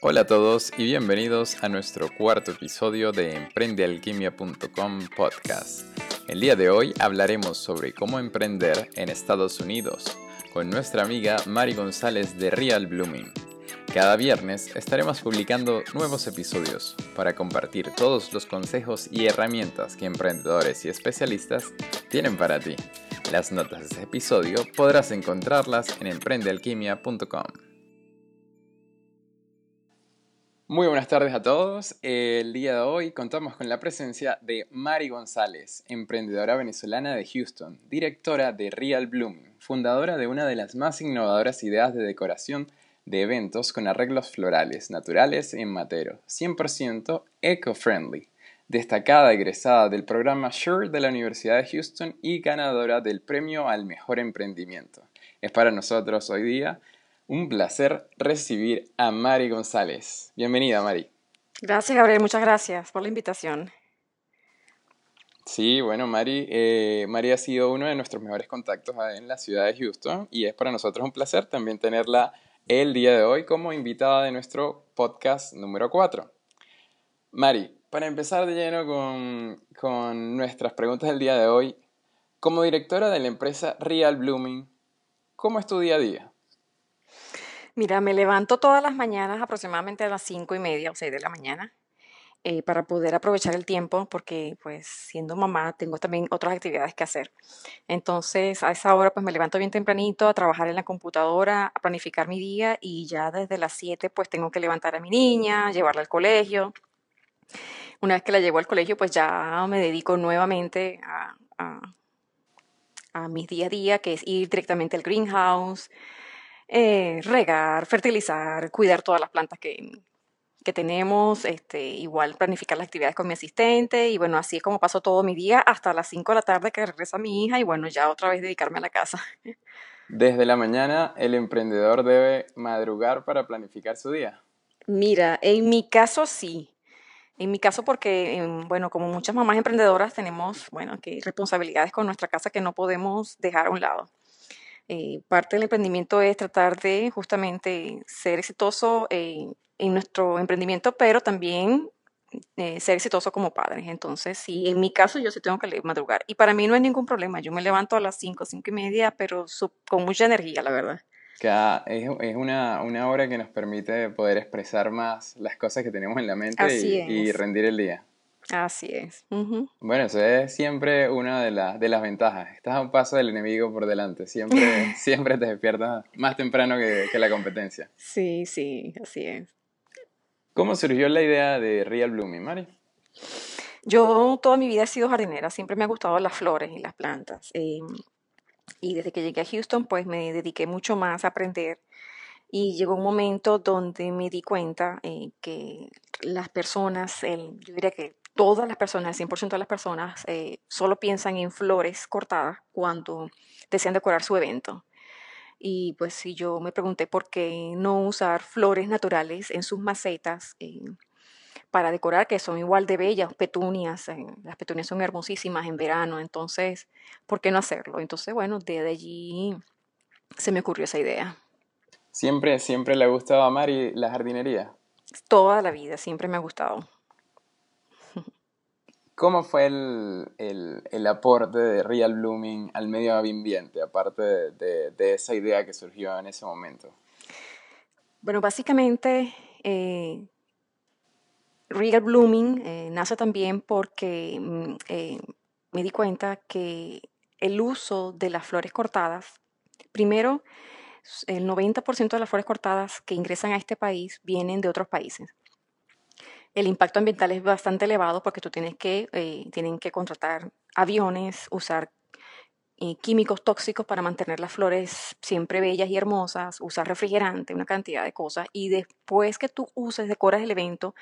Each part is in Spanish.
Hola a todos y bienvenidos a nuestro cuarto episodio de emprendealquimia.com podcast. El día de hoy hablaremos sobre cómo emprender en Estados Unidos con nuestra amiga Mari González de Real Blooming. Cada viernes estaremos publicando nuevos episodios para compartir todos los consejos y herramientas que emprendedores y especialistas tienen para ti. Las notas de este episodio podrás encontrarlas en emprendealquimia.com. Muy buenas tardes a todos. El día de hoy contamos con la presencia de Mari González, emprendedora venezolana de Houston, directora de Real Blooming, fundadora de una de las más innovadoras ideas de decoración de eventos con arreglos florales naturales en Matero, 100% eco-friendly. Destacada egresada del programa SURE de la Universidad de Houston y ganadora del premio al mejor emprendimiento. Es para nosotros hoy día un placer recibir a Mari González. Bienvenida, Mari. Gracias, Gabriel. Muchas gracias por la invitación. Sí, bueno, Mari, eh, Mari ha sido uno de nuestros mejores contactos en la ciudad de Houston y es para nosotros un placer también tenerla el día de hoy como invitada de nuestro podcast número 4. Mari, para empezar de lleno con, con nuestras preguntas del día de hoy, como directora de la empresa Real Blooming, ¿cómo es tu día a día? Mira, me levanto todas las mañanas aproximadamente a las cinco y media o seis de la mañana eh, para poder aprovechar el tiempo porque pues siendo mamá tengo también otras actividades que hacer. Entonces a esa hora pues me levanto bien tempranito a trabajar en la computadora, a planificar mi día y ya desde las siete pues tengo que levantar a mi niña, llevarla al colegio. Una vez que la llevo al colegio pues ya me dedico nuevamente a, a, a mi día a día que es ir directamente al greenhouse eh, regar, fertilizar, cuidar todas las plantas que, que tenemos, este, igual planificar las actividades con mi asistente y bueno, así es como paso todo mi día hasta las 5 de la tarde que regresa mi hija y bueno, ya otra vez dedicarme a la casa. Desde la mañana el emprendedor debe madrugar para planificar su día. Mira, en mi caso sí. En mi caso porque, em, bueno, como muchas mamás emprendedoras tenemos, bueno, que responsabilidades con nuestra casa que no podemos dejar a un lado. Eh, parte del emprendimiento es tratar de justamente ser exitoso en nuestro emprendimiento, pero también eh, ser exitoso como padres. Entonces, sí, en mi caso yo sí tengo que madrugar. Y para mí no hay ningún problema. Yo me levanto a las 5, 5 y media, pero con mucha energía, la verdad. Que es, es una, una, hora que nos permite poder expresar más las cosas que tenemos en la mente y rendir el día. Así es. Bueno, eso es siempre una de, de las ventajas. Estás a un paso del enemigo por delante. Siempre, siempre te despiertas más temprano que, que, la competencia. Sí, sí, así es. ¿Cómo surgió la idea de Real Blooming, Mari? Yo toda mi vida he sido jardinera. Siempre me ha gustado las flores y las plantas. Eh, y desde que llegué a Houston, pues me dediqué mucho más a aprender y llegó un momento donde me di cuenta eh, que las personas, el, yo diría que todas las personas, el 100% de las personas, eh, solo piensan en flores cortadas cuando desean decorar su evento. Y pues si yo me pregunté por qué no usar flores naturales en sus macetas eh, para decorar, que son igual de bellas, petunias, eh, las petunias son hermosísimas en verano, entonces, ¿por qué no hacerlo? Entonces, bueno, desde allí se me ocurrió esa idea. ¿Siempre, siempre le ha gustado a Mari la jardinería? Toda la vida, siempre me ha gustado. ¿Cómo fue el, aporte de Real Blooming al medio ambiente, aparte de, esa idea que surgió en ese momento? Bueno, básicamente eh, Real Blooming eh, nace también porque mm, eh, me di cuenta que el uso de las flores cortadas, primero, el 90% de las flores cortadas que ingresan a este país vienen de otros países el impacto ambiental es bastante elevado porque tú tienes que, eh, tienen que contratar aviones, usar eh, químicos tóxicos para mantener las flores siempre bellas y hermosas, usar refrigerante, una cantidad de cosas. Y después que tú uses, decoras el evento,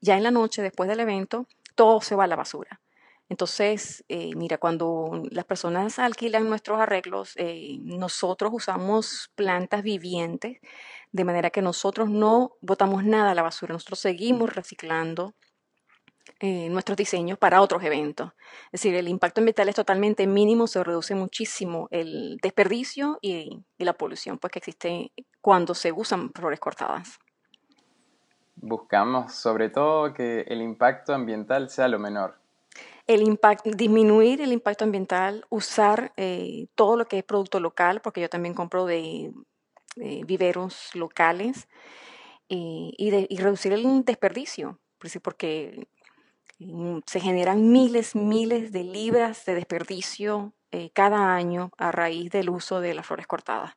ya en la noche, después del evento, todo se va a la basura. Entonces, eh, mira, cuando las personas alquilan nuestros arreglos, nosotros usamos plantas vivientes de manera que nosotros no botamos nada a la basura, nosotros seguimos reciclando eh, nuestros diseños para otros eventos. Es decir, el impacto ambiental es totalmente mínimo, se reduce muchísimo el desperdicio y, la polución pues, que existe cuando se usan flores cortadas. buscamos sobre todo que el impacto ambiental sea lo menor. El disminuir el impacto ambiental, usar eh, todo lo que es producto local, porque yo también compro de, viveros locales, eh, y, reducir el desperdicio, porque mm, se generan miles, miles de libras de desperdicio eh, cada año a raíz del uso de las flores cortadas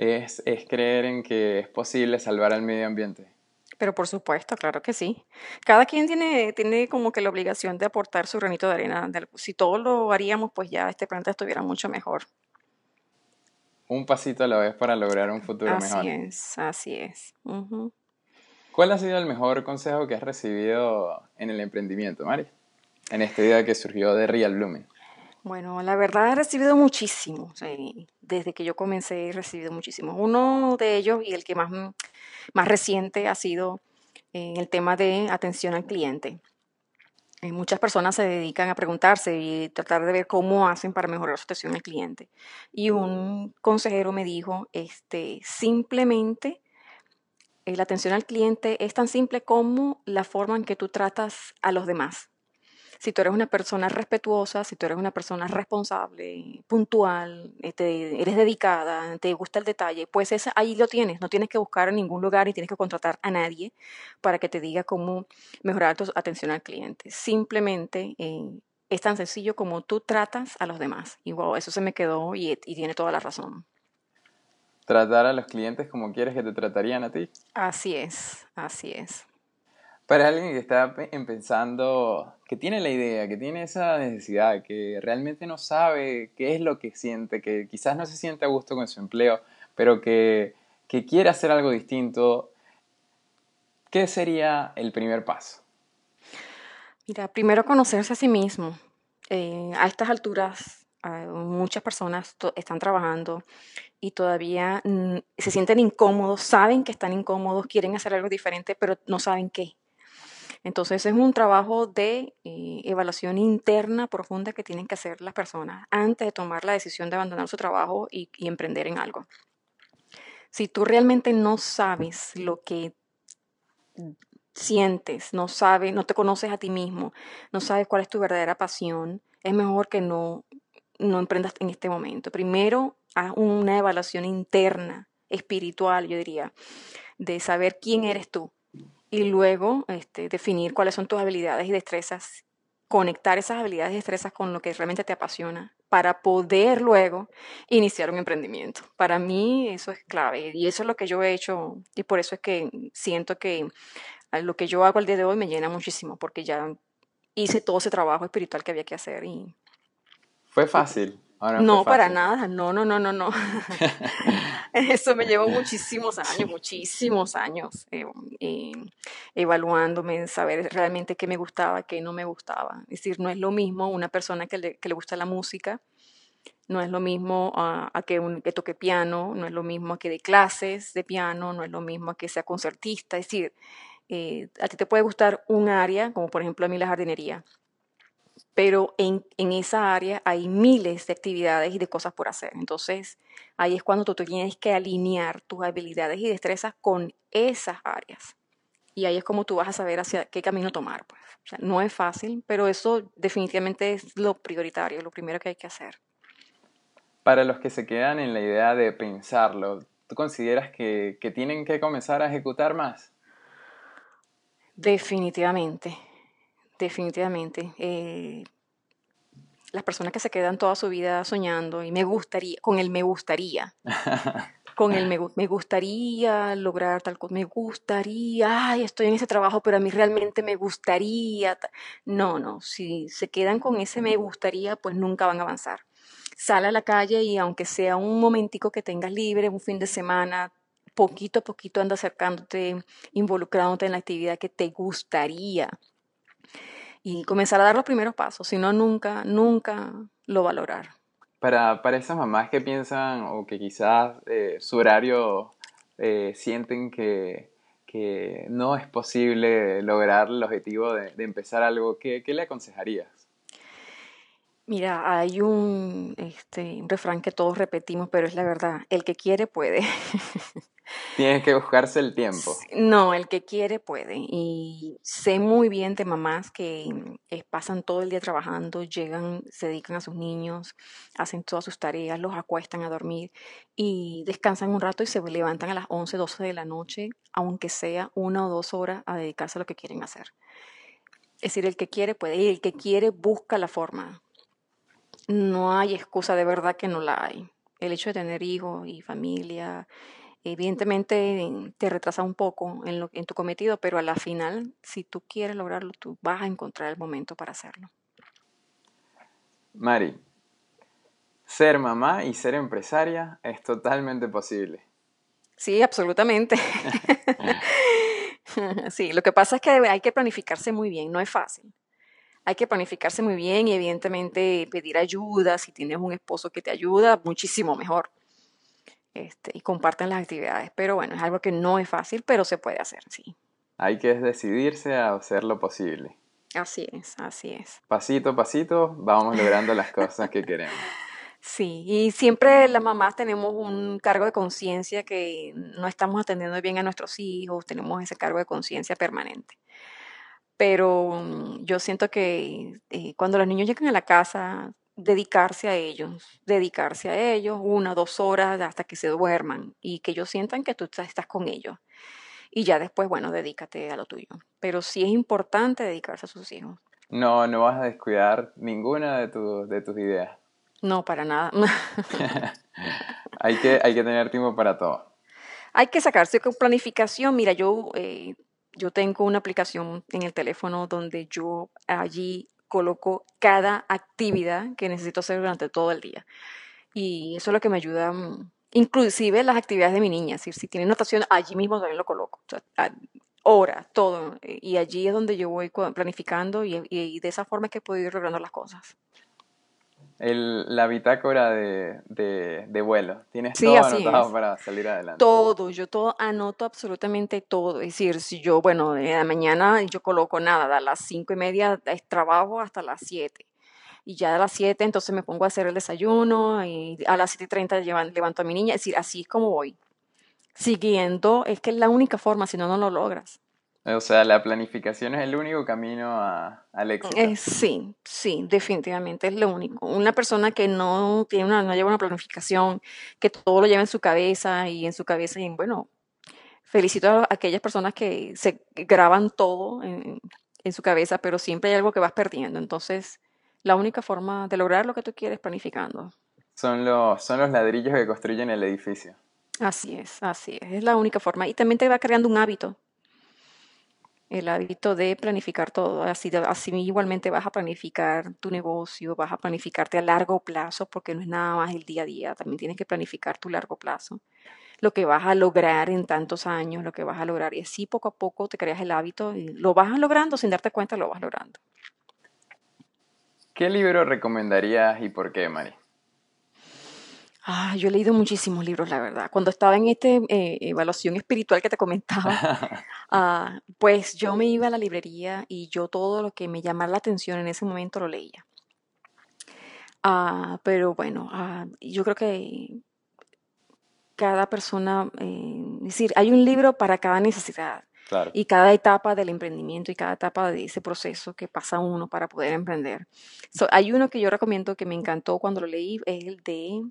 es, creer en que es posible salvar al medio ambiente. Pero por supuesto, claro que sí. Cada quien tiene, tiene como que la obligación de aportar su granito de arena. Si todos lo haríamos, pues ya este planeta estuviera mucho mejor. Un pasito a la vez para lograr un futuro mejor. Así es, así es. ¿Cuál ha sido el mejor consejo que has recibido en el emprendimiento, Mari? En esta idea que surgió de Real Blooming. Bueno, la verdad he recibido muchísimo. desde que yo comencé he recibido muchísimo. Uno de ellos y el que más, más reciente ha sido en el tema de atención al cliente. Muchas personas se dedican a preguntarse y tratar de ver cómo hacen para mejorar su atención al cliente. Y un consejero me dijo, este, simplemente la atención al cliente es tan simple como la forma en que tú tratas a los demás si tú eres una persona respetuosa, si tú eres una persona responsable, puntual, este, eres dedicada, te gusta el detalle, pues ahí lo tienes. No tienes que buscar en ningún lugar y tienes que contratar a nadie para que te diga cómo mejorar tu atención al cliente. Simplemente eh, es tan sencillo como tú tratas a los demás. Y wow, eso se me quedó y, y tiene toda la razón. Tratar a los clientes como quieres que te tratarían a ti. Así es, así es. Para alguien que está pensando, que tiene la idea, que tiene esa necesidad, que realmente no sabe qué es lo que siente, que quizás no se siente a gusto con su empleo, pero que, quiere hacer algo distinto, ¿qué sería el primer paso? Mira, primero conocerse a sí mismo. Eh, a estas alturas, muchas personas están trabajando y todavía mm, se sienten incómodos, saben que están incómodos, quieren hacer algo diferente, pero no saben qué. Entonces es un trabajo de eh, evaluación interna profunda que tienen que hacer las personas antes de tomar la decisión de abandonar su trabajo y, emprender en algo. Si tú realmente no sabes lo que sientes, no sabes, no te conoces a ti mismo, no sabes cuál es tu verdadera pasión, es mejor que no, no emprendas en este momento. Primero, haz una evaluación interna, espiritual, yo diría, de saber quién eres tú, y luego este, definir cuáles son tus habilidades y destrezas, conectar esas habilidades y destrezas con lo que realmente te apasiona para poder luego iniciar un emprendimiento. Para mí eso es clave y eso es lo que yo he hecho y por eso es que siento que lo que yo hago al día de hoy me llena muchísimo porque ya hice todo ese trabajo espiritual que había que hacer y... Fue fácil no, para nada, no, no, no, no, no. Eso me llevó muchísimos años, muchísimos años eh, eh, evaluándome, saber realmente qué me gustaba, qué no me gustaba. Es decir, no es lo mismo una persona que le, que le gusta la música, no es lo mismo a, que, un, que toque piano, no es lo mismo a que dé clases de piano, no es lo mismo a que sea concertista. Es decir, eh, a ti te puede gustar un área, como por ejemplo a mí la jardinería, pero en, esa área hay miles de actividades y de cosas por hacer. Entonces, ahí es cuando tú tienes que alinear tus habilidades y destrezas con esas áreas. Y ahí es como tú vas a saber hacia qué camino tomar. Pues. O sea, no es fácil, pero eso definitivamente es lo prioritario, lo primero que hay que hacer. Para los que se quedan en la idea de pensarlo, ¿tú consideras que, que tienen que comenzar a ejecutar más? Definitivamente definitivamente. Eh, las personas que se quedan toda su vida soñando y me gustaría, con el me gustaría, con el me, me, gustaría lograr tal cosa, me gustaría, ay, estoy en ese trabajo, pero a mí realmente me gustaría. No, no, si se quedan con ese me gustaría, pues nunca van a avanzar. Sale a la calle y aunque sea un momentico que tengas libre, un fin de semana, poquito a poquito anda acercándote, involucrándote en la actividad que te gustaría y comenzar a dar los primeros pasos, si no, nunca, nunca lo valorar. Para, para esas mamás que piensan o que quizás eh, su horario eh, sienten que, que, no es posible lograr el objetivo de, empezar algo, ¿qué, ¿qué, le aconsejarías? Mira, hay un, este, un refrán que todos repetimos, pero es la verdad, el que quiere puede. Tienes que buscarse el tiempo. No, el que quiere puede. Y sé muy bien de mamás que eh, pasan todo el día trabajando, llegan, se dedican a sus niños, hacen todas sus tareas, los acuestan a dormir y descansan un rato y se levantan a las 11, 12 de la noche, aunque sea una o dos horas, a dedicarse a lo que quieren hacer. Es decir, el que quiere puede y el que quiere busca la forma. No hay excusa de verdad que no la hay. El hecho de tener hijos y familia Evidentemente te retrasa un poco en, lo, en tu cometido, pero a la final, si tú quieres lograrlo, tú vas a encontrar el momento para hacerlo. Mari, ser mamá y ser empresaria es totalmente posible. Sí, absolutamente. sí, lo que pasa es que hay que planificarse muy bien, no es fácil. Hay que planificarse muy bien y evidentemente pedir ayuda, si tienes un esposo que te ayuda, muchísimo mejor. Este, y comparten las actividades. Pero bueno, es algo que no es fácil, pero se puede hacer, sí. Hay que decidirse a hacer lo posible. Así es, así es. Pasito a pasito vamos logrando las cosas que queremos. Sí, y siempre las mamás tenemos un cargo de conciencia que no estamos atendiendo bien a nuestros hijos, tenemos ese cargo de conciencia permanente. Pero mm, yo siento que eh, cuando los niños llegan a la casa, dedicarse a ellos, dedicarse a ellos una dos horas hasta que se duerman y que ellos sientan que tú estás con ellos. Y ya después, bueno, dedícate a lo tuyo. Pero sí es importante dedicarse a sus hijos. No, no vas a descuidar ninguna de, de tus ideas. No, para nada. hay, que, hay que tener tiempo para todo. Hay que sacarse con planificación. Mira, yo, eh, yo tengo una aplicación en el teléfono donde yo allí coloco cada actividad que necesito hacer durante todo el día. Y eso es lo que me ayuda, mm, inclusive las actividades de mi niña. Si, si tiene notación, allí mismo también lo coloco. hora, todo. Y allí es donde yo voy planificando y, y de esa forma es que puedo ir logrando las cosas la bitácora de, de, vuelo. Tienes todo anotado para salir adelante. Todo, yo todo anoto absolutamente todo. Es decir, si yo, bueno, de la mañana yo coloco nada, a las cinco y media es trabajo hasta las siete. Y ya a las siete entonces me pongo a hacer el desayuno y a las siete y treinta levanto a mi niña. Es decir, así es como voy. Siguiendo, es que es la única forma, si no, no lo logras. O sea, la planificación es el único camino a, al éxito. Eh, sí, sí, definitivamente es lo único. Una persona que no tiene una, no lleva una planificación, que todo lo lleva en su cabeza y en su cabeza y bueno, felicito a aquellas personas que se graban todo en, en su cabeza, pero siempre hay algo que vas perdiendo. Entonces, la única forma de lograr lo que tú quieres planificando. Son los, son los ladrillos que construyen el edificio. Así es, así es. Es la única forma. Y también te va creando un hábito el hábito de planificar todo. Así, así igualmente vas a planificar tu negocio, vas a planificarte a largo plazo, porque no es nada más el día a día, también tienes que planificar tu largo plazo. Lo que vas a lograr en tantos años, lo que vas a lograr. Y así poco a poco te creas el hábito y lo vas logrando, sin darte cuenta lo vas logrando. ¿Qué libro recomendarías y por qué, Mari? Ah, yo he leído muchísimos libros, la verdad. Cuando estaba en esta eh, evaluación espiritual que te comentaba, ah, pues yo me iba a la librería y yo todo lo que me llamara la atención en ese momento lo leía. Ah, pero bueno, yo creo que cada persona, eh, es decir, hay un libro para cada necesidad. Y cada etapa del emprendimiento y cada etapa de ese proceso que pasa uno para poder emprender. hay uno que yo recomiendo que me encantó cuando lo leí, es el de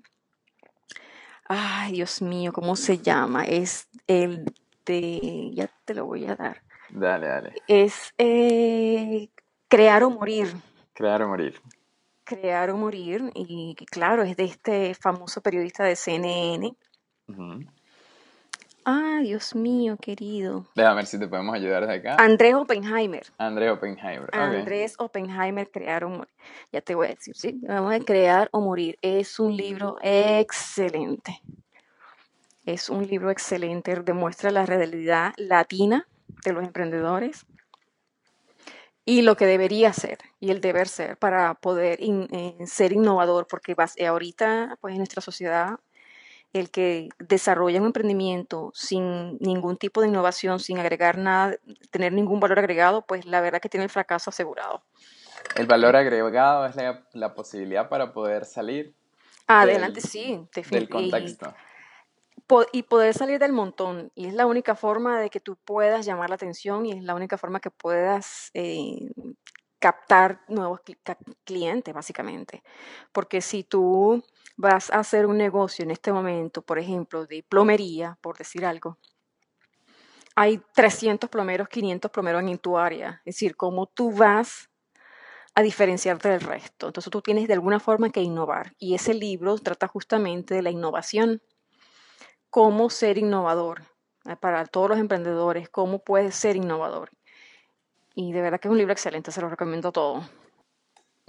Ay, Dios mío, ¿cómo se llama? Es el de, ya te lo voy a dar. Dale, dale. Es eh, Crear o Morir. Crear o Morir. Crear o Morir, y claro, es de este famoso periodista de CNN. Ah, Dios mío, querido. Déjame ver si te podemos ayudar desde acá. Andrés Oppenheimer. Andrés Oppenheimer. Andrés Oppenheimer, Crear o Morir. Ya te voy a decir, ¿sí? Vamos a Crear o Morir. Es un libro excelente. Es un libro excelente. Demuestra la realidad latina de los emprendedores y lo que debería ser y el deber ser para poder eh, ser innovador, porque ahorita, pues en nuestra sociedad el que desarrolla un emprendimiento sin ningún tipo de innovación, sin agregar nada, tener ningún valor agregado, pues la verdad que tiene el fracaso asegurado. El valor agregado es la, posibilidad para poder salir. Adelante, sí, del contexto. y poder salir del montón. Y es la única forma de que tú puedas llamar la atención y es la única forma que puedas eh, captar nuevos clientes, básicamente. Porque si tú vas a hacer un negocio en este momento, por ejemplo, de plomería, por decir algo, hay 300 plomeros, 500 plomeros en tu área. Es decir, cómo tú vas a diferenciarte del resto. Entonces tú tienes de alguna forma que innovar. Y ese libro trata justamente de la innovación. Cómo ser innovador. Eh, para todos los emprendedores, cómo puedes ser innovador. Y de verdad que es un libro excelente, se lo recomiendo todo.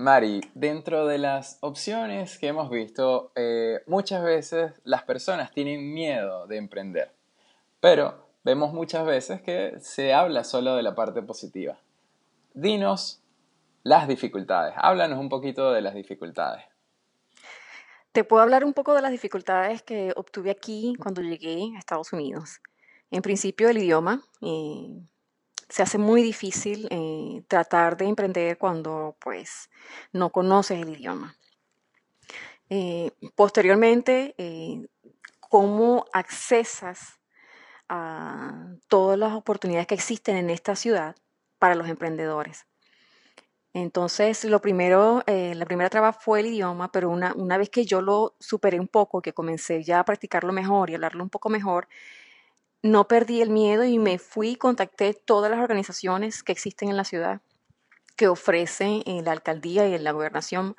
Mari, dentro de las opciones que hemos visto, eh, muchas veces las personas tienen miedo de emprender, pero vemos muchas veces que se habla solo de la parte positiva. Dinos las dificultades, háblanos un poquito de las dificultades. Te puedo hablar un poco de las dificultades que obtuve aquí cuando llegué a Estados Unidos. En principio el idioma, eh, se hace muy difícil eh, tratar de emprender cuando pues no conoces el idioma. Eh, posteriormente, eh, cómo accesas a todas las oportunidades que existen en esta ciudad para los emprendedores. Entonces, lo primero, la primera traba fue el idioma, pero una, una vez que yo lo superé un poco, que comencé ya a practicarlo mejor y hablarlo un poco mejor, no perdí el miedo y me fui y contacté todas las organizaciones que existen en la ciudad que ofrecen en la alcaldía y en la gobernación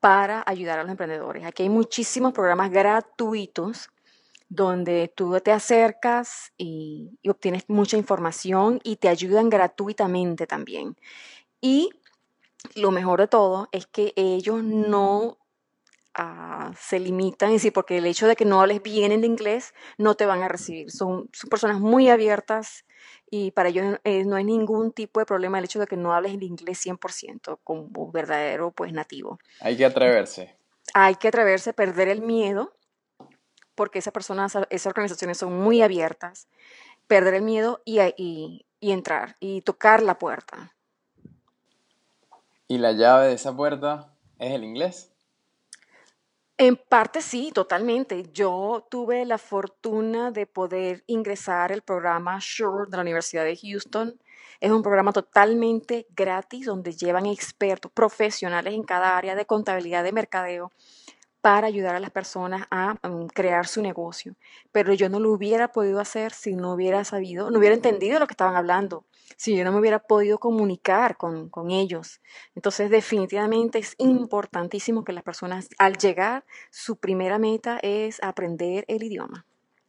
para ayudar a los emprendedores. Aquí hay muchísimos programas gratuitos donde tú te acercas y, y obtienes mucha información y te ayudan gratuitamente también. Y lo mejor de todo es que ellos no se limitan, y sí, porque el hecho de que no hables bien en inglés no te van a recibir. Son, personas muy abiertas y para ellos eh, no hay ningún tipo de problema el hecho de que no hables en inglés 100% como verdadero pues nativo. Hay que atreverse. Hay que atreverse, perder el miedo, porque esas personas, esas organizaciones son muy abiertas, perder el miedo y, y, y entrar y tocar la puerta. ¿Y la llave de esa puerta es el inglés? En parte sí, totalmente. Yo tuve la fortuna de poder ingresar al programa SURE de la Universidad de Houston. Es un programa totalmente gratis donde llevan expertos profesionales en cada área de contabilidad de mercadeo para ayudar a las personas a mm, crear su negocio. Pero yo no lo hubiera podido hacer si no hubiera sabido, no hubiera entendido lo que estaban hablando, si yo no me hubiera podido comunicar con, con ellos. Entonces, definitivamente es importantísimo que las personas al llegar, su primera meta es aprender el idioma.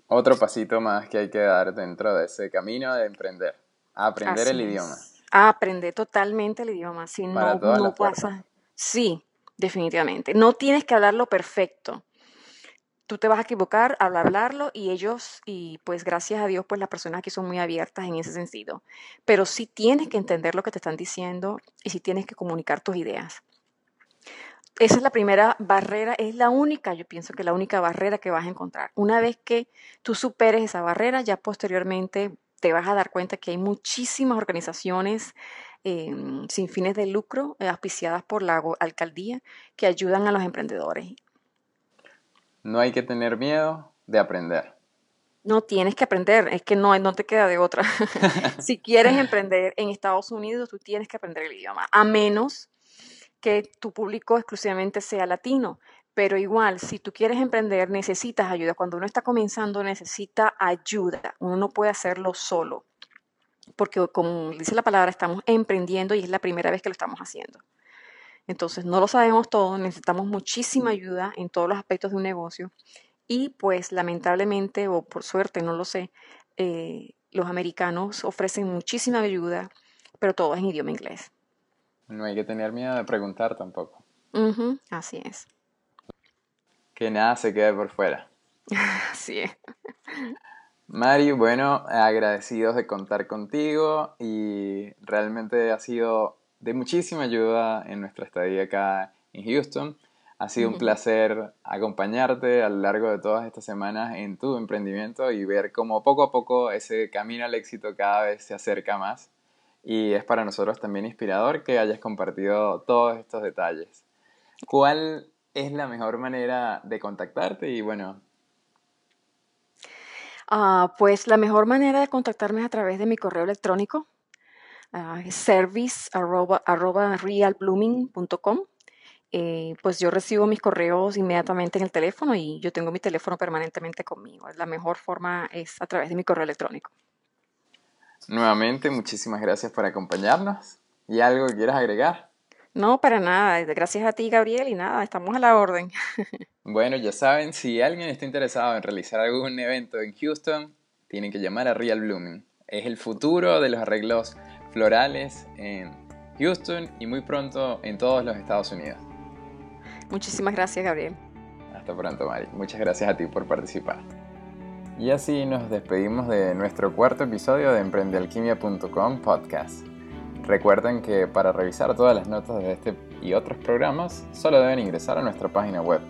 Otro pasito más que hay que dar dentro de ese camino de emprender, aprender el idioma. aprender totalmente el idioma, si no, no pasa. Sí, definitivamente. No tienes que hablarlo perfecto. Tú te vas a equivocar al hablarlo y ellos, y pues gracias a Dios, pues las personas aquí son muy abiertas en ese sentido. Pero sí tienes que entender lo que te están diciendo y sí tienes que comunicar tus ideas. Esa es la primera barrera, es la única, yo pienso que la única barrera que vas a encontrar. Una vez que tú superes esa barrera, ya posteriormente te vas a dar cuenta que hay muchísimas organizaciones Em, sin fines de lucro, eh, auspiciadas por la alcaldía, que ayudan a los emprendedores. No hay que tener miedo de aprender. No tienes que aprender, es que no, no te queda de otra. si quieres emprender en Estados Unidos, tú tienes que aprender el idioma, a menos que tu público exclusivamente sea latino. Pero igual, si tú quieres emprender, necesitas ayuda. Cuando uno está comenzando, necesita ayuda. Uno no puede hacerlo solo porque como dice la palabra, estamos emprendiendo y es la primera vez que lo estamos haciendo. Entonces, no lo sabemos todo, necesitamos muchísima ayuda en todos los aspectos de un negocio y pues lamentablemente o por suerte, no lo sé, eh, los americanos ofrecen muchísima ayuda, pero todo es en idioma inglés. No hay que tener miedo de preguntar tampoco. así es. Que nada se quede por fuera. así es. Mari, bueno, agradecidos de contar contigo y realmente ha sido de muchísima ayuda en nuestra estadía acá en Houston. Ha sido un placer acompañarte a lo largo de todas estas semanas en tu emprendimiento y ver cómo poco a poco ese camino al éxito cada vez se acerca más. Y es para nosotros también inspirador que hayas compartido todos estos detalles. ¿Cuál es la mejor manera de contactarte? Y bueno, Ah, pues la mejor manera de contactarme es a través de mi correo electrónico, uh, pues yo recibo mis correos inmediatamente en el teléfono y yo tengo mi teléfono permanentemente conmigo. La mejor forma es a través de mi correo electrónico. Nuevamente, muchísimas gracias por acompañarnos. ¿Y algo que quieras agregar? No, para nada. Gracias a ti, Gabriel, y nada, estamos a la orden. bueno, ya saben, si alguien está interesado en realizar algún evento en Houston, tienen que llamar a Real Blooming. Es el futuro de los arreglos florales en Houston y muy pronto en todos los Estados Unidos. Muchísimas gracias, Gabriel. Hasta pronto, Mari. Muchas gracias a ti por participar. Y así nos despedimos de nuestro cuarto episodio de emprendealquimia.com podcast. Recuerden que para revisar todas las notas de este y otros programas, solo deben ingresar a nuestra página web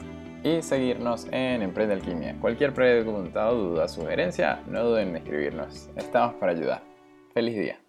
y seguirnos en Emprende Alquimia. Cualquier pregunta o duda, sugerencia, no duden en escribirnos. Estamos para ayudar. Feliz día.